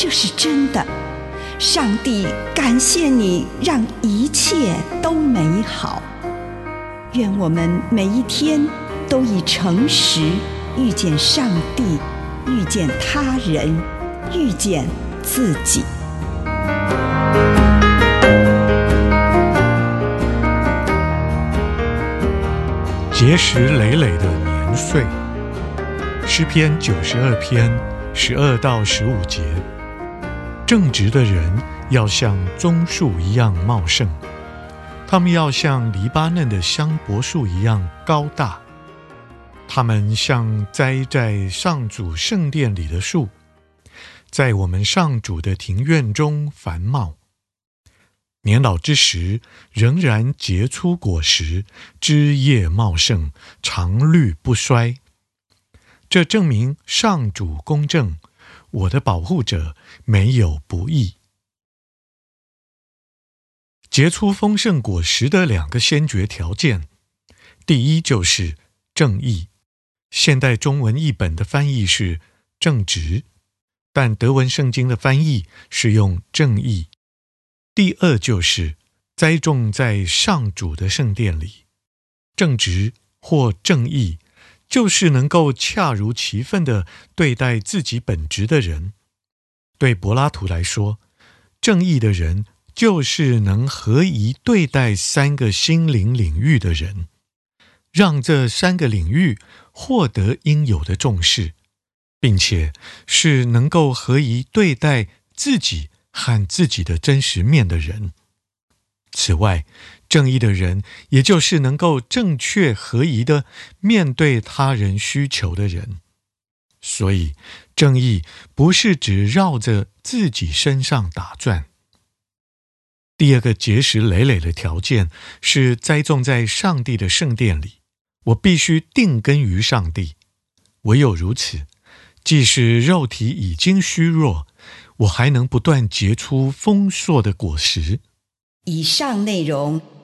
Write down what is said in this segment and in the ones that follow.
这是真的，上帝感谢你，让一切都美好。愿我们每一天都以诚实遇见上帝，遇见他人，遇见自己。结实累累的年岁，诗篇九十二篇十二到十五节。正直的人要像棕树一样茂盛，他们要像黎巴嫩的香柏树一样高大，他们像栽在上主圣殿里的树，在我们上主的庭院中繁茂。年老之时仍然结出果实，枝叶茂盛，常绿不衰。这证明上主公正。我的保护者没有不义。结出丰盛果实的两个先决条件，第一就是正义。现代中文译本的翻译是正直，但德文圣经的翻译是用正义。第二就是栽种在上主的圣殿里，正直或正义。就是能够恰如其分地对待自己本职的人。对柏拉图来说，正义的人就是能合宜对待三个心灵领域的人，让这三个领域获得应有的重视，并且是能够合宜对待自己和自己的真实面的人。此外，正义的人，也就是能够正确合宜的面对他人需求的人。所以，正义不是只绕着自己身上打转。第二个结石累累的条件是栽种在上帝的圣殿里。我必须定根于上帝，唯有如此，即使肉体已经虚弱，我还能不断结出丰硕的果实。以上内容。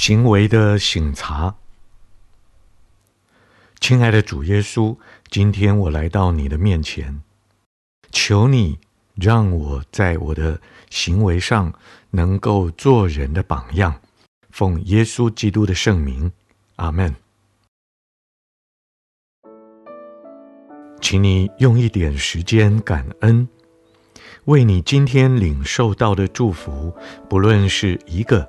行为的省察。亲爱的主耶稣，今天我来到你的面前，求你让我在我的行为上能够做人的榜样。奉耶稣基督的圣名，阿门。请你用一点时间感恩，为你今天领受到的祝福，不论是一个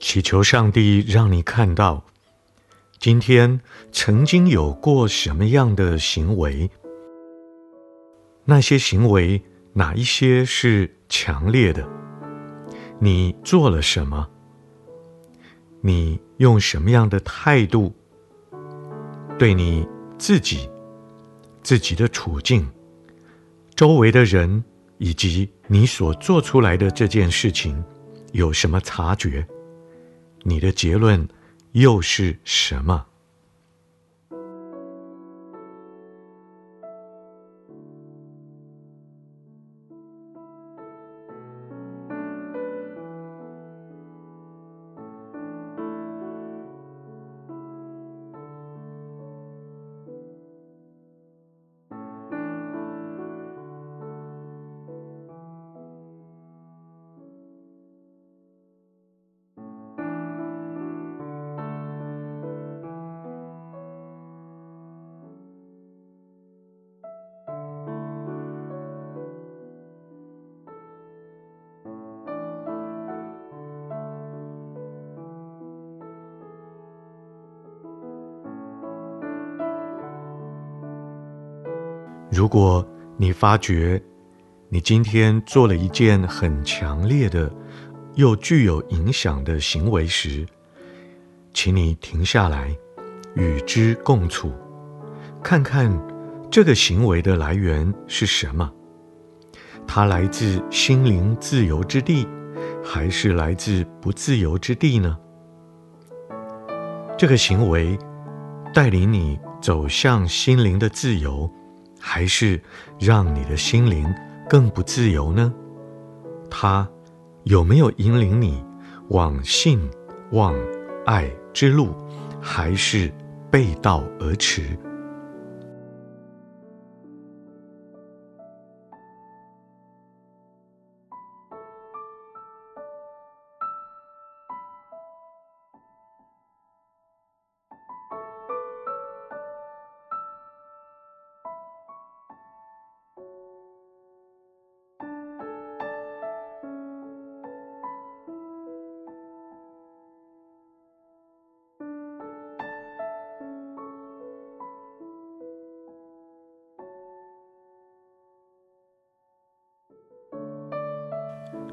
祈求上帝让你看到，今天曾经有过什么样的行为，那些行为哪一些是强烈的？你做了什么？你用什么样的态度对你自己、自己的处境、周围的人以及你所做出来的这件事情有什么察觉？你的结论又是什么？如果你发觉你今天做了一件很强烈的又具有影响的行为时，请你停下来，与之共处，看看这个行为的来源是什么？它来自心灵自由之地，还是来自不自由之地呢？这个行为带领你走向心灵的自由，还是让你的心灵更不自由呢？它有没有引领你往信、往、爱之路，还是背道而驰？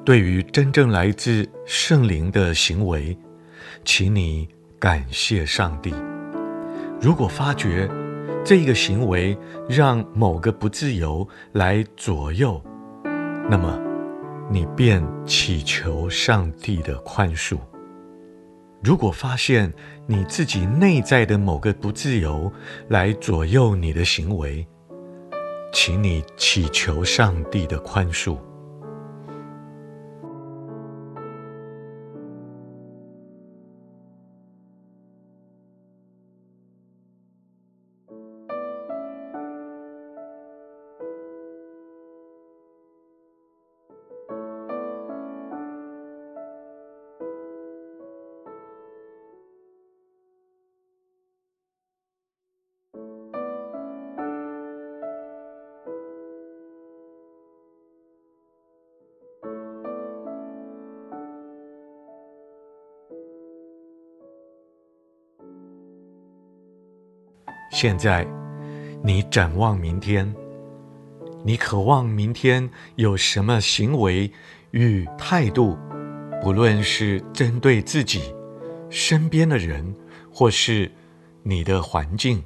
对于真正来自圣灵的行为，请你感谢上帝。如果发觉这个行为让某个不自由来左右，那么你便祈求上帝的宽恕。如果发现你自己内在的某个不自由来左右你的行为，请你祈求上帝的宽恕。现在，你展望明天，你渴望明天有什么行为与态度，不论是针对自己、身边的人，或是你的环境。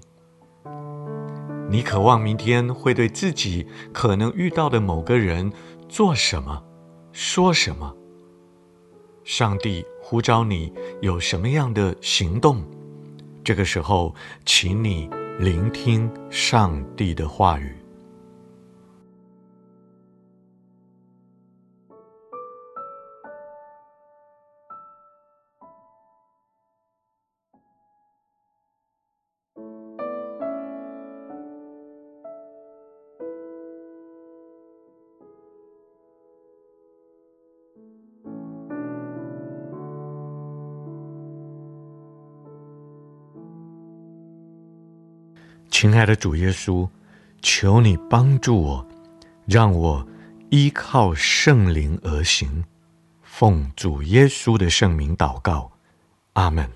你渴望明天会对自己可能遇到的某个人做什么、说什么？上帝呼召你有什么样的行动？这个时候，请你聆听上帝的话语。亲爱的主耶稣，求你帮助我，让我依靠圣灵而行。奉主耶稣的圣名祷告，阿门。